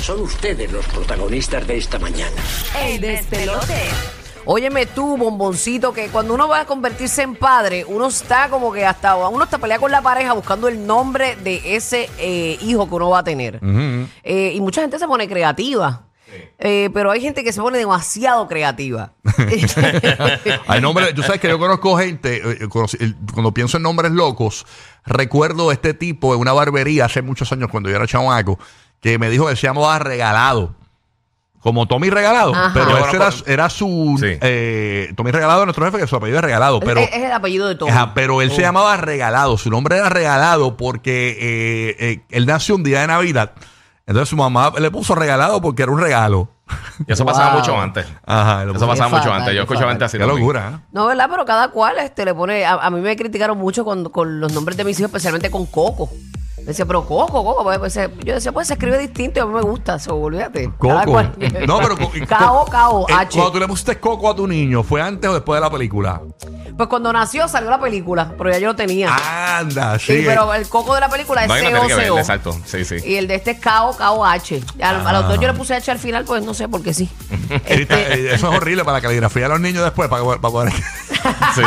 Son ustedes los protagonistas de esta mañana. El despelote. Óyeme tú, bomboncito, que cuando uno va a convertirse en padre, uno está como que hasta, uno está pelea con la pareja buscando el nombre de ese eh, hijo que uno va a tener. Eh, y mucha gente se pone creativa. Eh, pero hay gente que se pone demasiado creativa. Hay nombres, tú sabes que yo conozco gente, cuando pienso en nombres locos, recuerdo este tipo en una barbería hace muchos años cuando yo era chamaco, que me dijo que se llamaba Regalado. Como Tommy Regalado, Ajá. pero Yo ese era, conozco- era su Sí. eh, Tommy Regalado, nuestro jefe, que su apellido es Regalado, pero es, es el apellido de todo. Ajá, pero él se llamaba Regalado. Su nombre era Regalado porque eh, eh, él nació un día de Navidad. Entonces su mamá le puso Regalado porque era un regalo. Y eso Wow. pasaba mucho antes. Ajá, lo Eso puso- pasaba Qué mucho fatal, antes. qué Yo escuchaba fatal. gente así. Qué también. locura, ¿eh? No, ¿verdad? Pero cada cual este, le pone. A, a mí me criticaron mucho con, con los nombres de mis hijos, especialmente con Coco. Decía, pero Coco, Coco. pues, pues, yo decía, pues se escribe distinto y a mí me gusta. So, olvídate. Coco. cual. No, pero K.O., K.O., Eh, H. Cuando tú le pusiste Coco a tu niño, ¿fue antes o después de la película? Pues cuando nació salió la película, pero ya yo lo tenía. Anda, sí. sí, pero el Coco de la película es C-O-C-O. exacto. Sí, sí. Y el de este es K.O., K.O.H. A, a los dos yo le puse H al final, pues no sé, porque sí. Ahorita, Este, eh, eso es horrible para la caligrafía de los niños después, para, para poder... Sí.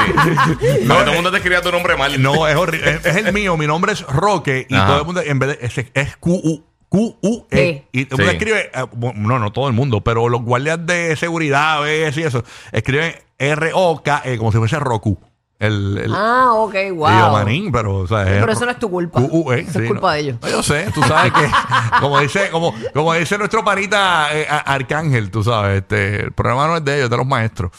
No, todo el mundo te escribía tu nombre mal. No, es horrible. Es, es el mío. Mi nombre es Roque y Ajá. todo el mundo, en vez de, es, es Q-U. Q-U-E. Sí. Y todo el mundo Sí. escribe, eh, bueno, no, no todo el mundo, pero los guardias de seguridad, ¿ves? y eso, escriben R-O-K, eh, como si fuese Roku. El, el, ah, ok, wow. y yo, manín, pero, o sea, es Pero eso no es tu culpa. Q-U-E, Eso es sí, culpa no. de ellos. No, yo sé, tú sabes que, como dice, como, como dice nuestro panita eh, a- Arcángel, tú sabes, este, el problema no es de ellos, es de los maestros.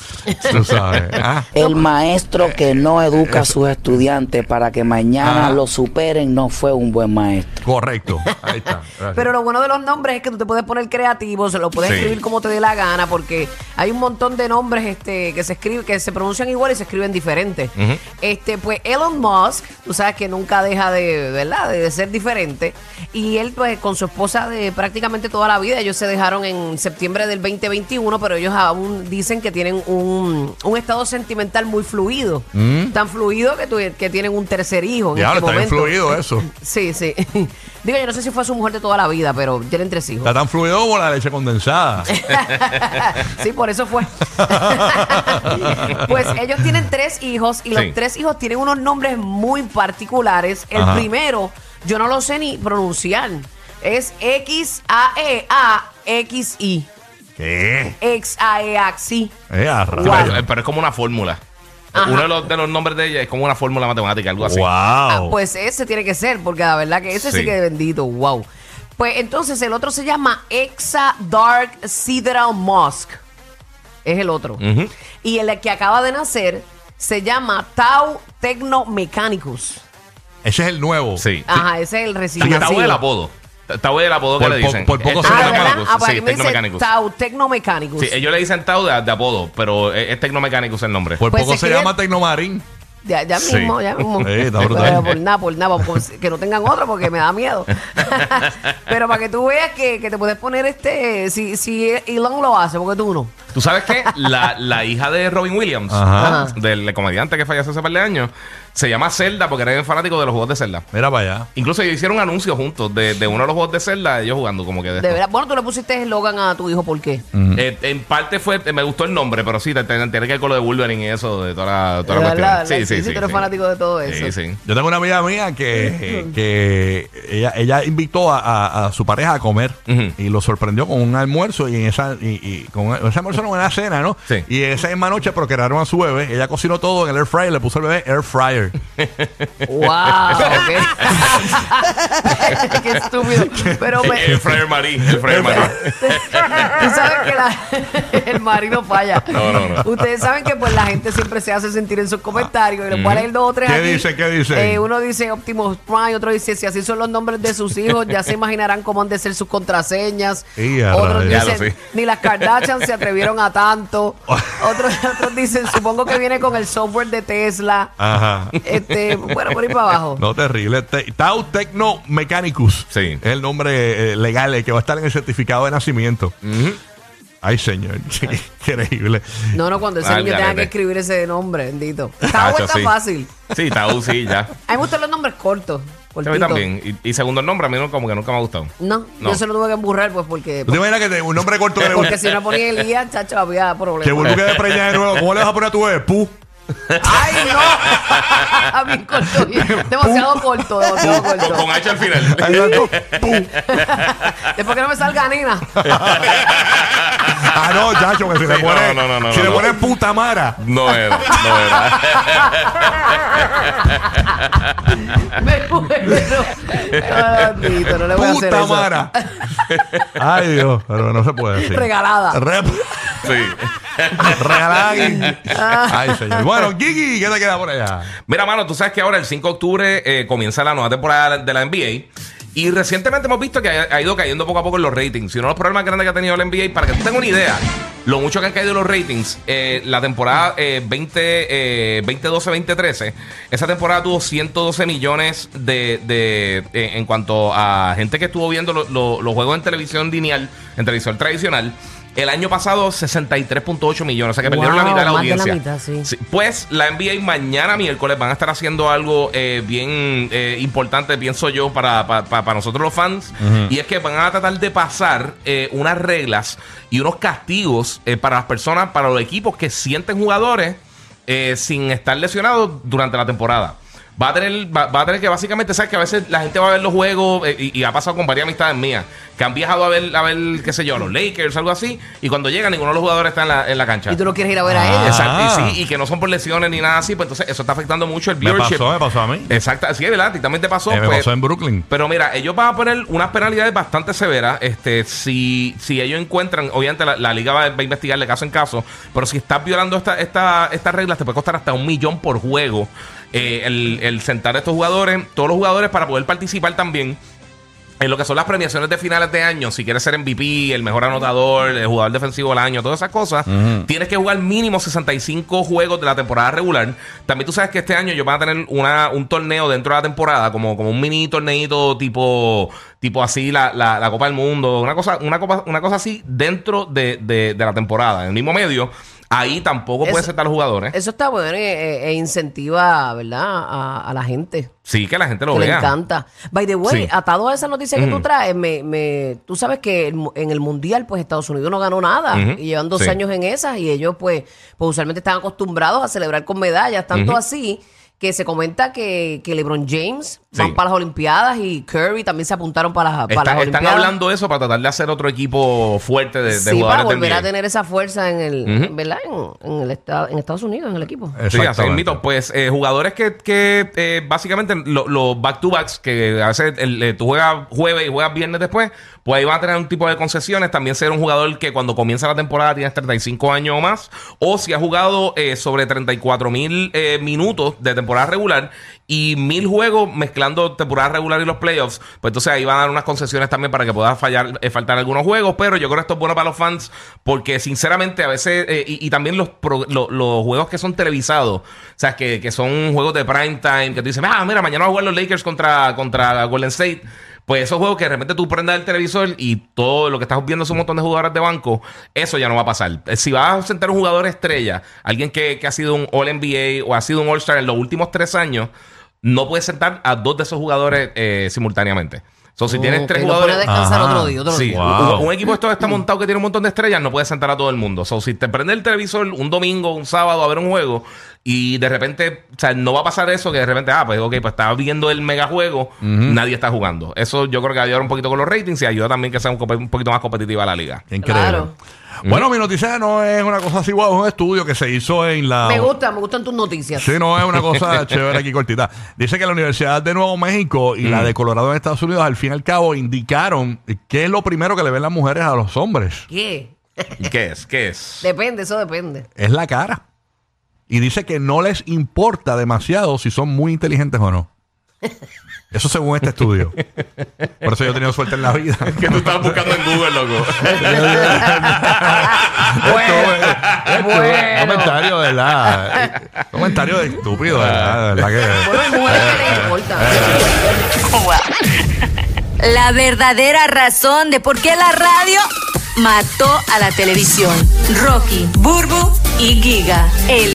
Tú sabes. ah. El maestro que no educa a sus estudiantes para que mañana Ah. lo superen no fue un buen maestro. Correcto. Ahí está. Gracias. Pero lo bueno de los nombres es que tú te puedes poner creativo, se lo puedes Sí. escribir como te dé la gana, porque hay un montón de nombres este, que se escriben, que se pronuncian igual y se escriben diferentes. Este, pues Elon Musk, tú sabes que nunca deja de, ¿verdad? De, de ser diferente. Y él, pues, con su esposa de prácticamente toda la vida, ellos se dejaron en septiembre del 2021, pero ellos aún dicen que tienen un, un estado sentimental muy fluido. Tan fluido que, tu- que tienen un tercer hijo. En Ya, este está bien momento. fluido eso. Sí, sí. Digo, yo no sé si fue su mujer de toda la vida, pero tienen tres hijos. Está tan fluido como la leche condensada. sí, por eso fue. pues ellos tienen tres hijos y los Sí. tres hijos tienen unos nombres muy particulares. El Ajá. primero, yo no lo sé ni pronunciar. Es E X-A-E-A-X-I. ¿Qué? X-A-E-A-X-I. Eh, a pero, pero es como una fórmula. Uno de los, de los nombres de ella es como una fórmula matemática, algo así. Wow. Ah, pues ese tiene que ser, porque la verdad que ese sí, Sí. que es bendito. Wow. Pues entonces el otro se llama Exa Dark Sideral Musk. Es el otro. Ujú. Y el que acaba de nacer se llama Tau Techno Mechanicus. Ese es el nuevo. Sí. Ajá, ese es el está nacido. bueno el apodo. Está bueno el apodo Por que le dicen. por poco Es se Ah, llama. Tecnomecánicus. Ah, pues Sí. Tau Mechanicus. Sí, ellos le dicen Tau de, de apodo, pero es, es Tecnomecánicus el nombre. Por Pues poco se se, llama Tecnomarín. Ya, ya Sí. mismo, ya mismo. Sí, está Pero brutal. por nada, por nada, por- que no tengan otro porque me da miedo. Pero para que tú veas que, que te puedes poner este, si, si Elon lo hace, porque tú no. ¿Tú sabes qué? La, la hija de Robin Williams, Ajá. del comediante que falleció hace par de años, se llama Zelda porque era fanático de los juegos de Zelda. Mira para allá. Incluso ellos hicieron un anuncio juntos de, de uno de los juegos de Zelda, ellos jugando como que de, verdad. Bueno, tú le pusiste eslogan a tu hijo, ¿por qué? Eh, en parte fue, me gustó el nombre, pero sí, te- que ver con lo de Wolverine y eso, de toda la, toda la verdad, cuestión. ¿verdad? Sí, sí, tú eres fanático de todo eso. Sí, sí. Yo tengo una amiga mía que, que ella, ella invitó a, a- a su pareja a comer y lo sorprendió con un almuerzo y en esa y, y con ese almuerzo no una cena, ¿no? Sí. Y esa misma noche procrearon a su bebé. Ella cocinó todo en el air fryer, le puso al bebé air fryer. ¡Wow! qué, qué estúpido. Pero me- El Fryer Marí, el Fryer Marí. tú sabes que la- el marino falla. No, no, no. Ustedes saben que pues la gente siempre se hace sentir en sus comentarios y les voy a leer dos o tres ¿Qué aquí. dice? ¿Qué dice? Eh, uno dice Optimus Prime, otro dice si así son los nombres de sus hijos, ya se imaginarán cómo han de ser sus contraseñas. Otros lo dicen ni las Kardashian se atrevieron a tanto. otros, otros dicen supongo que viene con el software de Tesla. Ajá. Este, bueno, por ahí para abajo. No, terrible. Te- Tau Techno Mechanicus. Sí. Es el nombre eh, legal el que va a estar en el certificado de nacimiento. Ay, señor. Increíble. No, no, cuando ese Al niño tenga que escribir ese nombre, bendito. Tau Tacho, está sí. fácil. Sí, Tau sí, ya. A mí me gustan los nombres cortos. Sí, a mí también. Y, y segundo el nombre, a mí no, como que nunca me ha gustado. No, No. yo se lo tuve que emburrar pues porque... ¿Tú te imaginas que te- un nombre corto que le Porque si no ponía Elías, chacho, había Que problemas. vuelvo que preñar de nuevo. ¿Cómo le vas a poner a tu bebé? Pu. ¡Ay, no! Bien corto. Demasiado corto, demasiado Con, corto. con H al final. Exacto. Pu. Después que no me salga nena. Ah, no, chacho, que si le pones no, no, no, si no, le no. pones puta mara. No era, no era. Me muero. No le voy a hacer Puta eso. mara. Ay, Dios, pero no se puede decir. Regalada. Re- Sí. Regalada. Ay, señor. Bueno, Gigi, ¿qué te queda por allá? Mira, mano, tú sabes que ahora el 5 de octubre eh, comienza la nueva temporada de la NBA. Y recientemente hemos visto que ha, ha ido cayendo poco a poco en los ratings. Y uno de los problemas grandes que ha tenido la NBA, para que tú tengas una idea, lo mucho que han caído los ratings, eh, la temporada eh, 20, eh, 2012-2013, esa temporada tuvo 112 millones de, de eh, en cuanto a gente que estuvo viendo lo- lo- los juegos en televisión lineal, en televisión tradicional. El año pasado, 63.8 millones. O sea que perdieron la Wow, mitad de la más de la audiencia. mitad, sí. Sí, pues la NBA mañana miércoles van a estar haciendo algo eh, bien eh, importante, pienso yo, para, para, para nosotros los fans. Y es que van a tratar de pasar eh, unas reglas y unos castigos eh, para las personas, para los equipos que sienten jugadores eh, sin estar lesionados durante la temporada. Va a tener, va, va a tener que básicamente, sabes que a veces la gente va a ver los juegos eh, y, y ha pasado con varias amistades mías que han viajado a ver, a ver, qué sé yo, los Lakers, algo así, y cuando llegan ninguno de los jugadores está en la, en la cancha. Y tú no quieres ir a ver a Ah. ella. Exacto, y sí, y que no son por lesiones ni nada así, pues entonces eso está afectando mucho el Me viewership. pasó, me pasó a mí. Exacto, sí, ¿verdad? Y también te pasó. Eh, me pues, pasó en Brooklyn. pero mira, ellos van a poner unas penalidades bastante severas. Este, si, si ellos encuentran, obviamente la, la liga va, va a investigar de caso en caso, pero si estás violando esta, esta, estas reglas, te puede costar hasta un millón por juego. Eh, el, el sentar a estos jugadores, todos los jugadores para poder participar también. En lo que son las premiaciones de finales de año, si quieres ser MVP, el mejor anotador, el jugador defensivo del año, todas esas cosas, tienes que jugar mínimo 65 juegos de la temporada regular. También tú sabes que este año ellos van a tener una, un torneo dentro de la temporada, como, como un mini torneito tipo, tipo así, la, la, la Copa del Mundo, una cosa, una, copa, una cosa así dentro de, de, de la temporada, en el mismo medio. Ahí tampoco Eso- puedes sentar a los jugadores. Eso está bueno e, e incentiva, ¿verdad? A, a la gente. Sí, que la gente lo que le vea. encanta. By the way, Sí. atado a esa noticia que tú Ujú. traes, me, me, tú sabes que en el Mundial, pues Estados Unidos no ganó nada. Y llevan dos Sí. años en esas y ellos, pues, pues usualmente están acostumbrados a celebrar con medallas, tanto así que se comenta que, que LeBron James van Sí. para las Olimpiadas y Curry también se apuntaron para, las- para Está- las están Olimpiadas. hablando de eso para tratar de hacer otro equipo fuerte de, de sí, para jugadores volver a NBA. tener esa fuerza en el. ¿verdad? En, en el esta- en Estados Unidos, en el equipo. Sí, así Exactamente. mismito. Pues eh, jugadores que, que eh, básicamente lo- los back-to-backs, que a veces el- eh, tú juegas jueves y juegas viernes después, pues ahí van a tener un tipo de concesiones. También ser un jugador que cuando comienza la temporada tienes 35 años o más. O si ha jugado eh, sobre 34 mil eh, minutos de temporada regular y mil juegos mezclando temporada regular y los playoffs, pues entonces ahí van a dar unas concesiones también para que pueda fallar, eh, faltar algunos juegos. Pero yo creo que esto es bueno para los fans porque sinceramente a veces, eh, y, también los, pro- lo- los juegos que son televisados, o sea, que, que son juegos de prime time, que tú dices, ah, mira, mañana va a jugar los Lakers contra, contra Golden State. Pues esos juegos que de repente tú prendas el televisor y todo lo que estás viendo es un montón de jugadores de banco, eso ya no va a pasar. Eh, Si vas a sentar un jugador estrella, alguien que, que ha sido un All NBA o ha sido un All Star en los últimos tres años, no puedes sentar a dos de esos jugadores eh, simultáneamente. So, si tienes Ok, tres jugadores. descansar Ajá. otro día, otro Sí, día. Wow. un, un equipo de estos está montado que tiene un montón de estrellas, no puedes sentar a todo el mundo. So, si te prende el televisor un domingo, un sábado a ver un juego y de repente, o sea, no va a pasar eso que de repente, ah, pues ok, pues estaba viendo el megajuego, nadie está jugando. Eso yo creo que ayuda un poquito con los ratings y ayuda también que sea un, un poquito más competitiva la liga. Increíble. Claro. Bueno, mi noticia no es una cosa así, wow, es un estudio que se hizo en la. Me gusta, me gustan tus noticias. Sí, no es una cosa chévere aquí cortita. Dice que la Universidad de Nuevo México y la de Colorado en Estados Unidos, al fin y al cabo, indicaron qué es lo primero que le ven las mujeres a los hombres. ¿Qué? ¿Y ¿Qué es? ¿Qué es? Depende, eso depende. Es la cara. Y dice que no les importa demasiado si son muy inteligentes o no. Eso según este estudio. Por eso yo he tenido suerte en la vida. que tú estabas buscando en Google, loco. Esto es- Comentario, ¿verdad? Comentario de estúpido, ¿verdad? ¿verdad que- Bueno, hay mujeres que les importa. La verdadera razón de por qué la radio mató a la televisión. Rocky, Burbu y Giga. El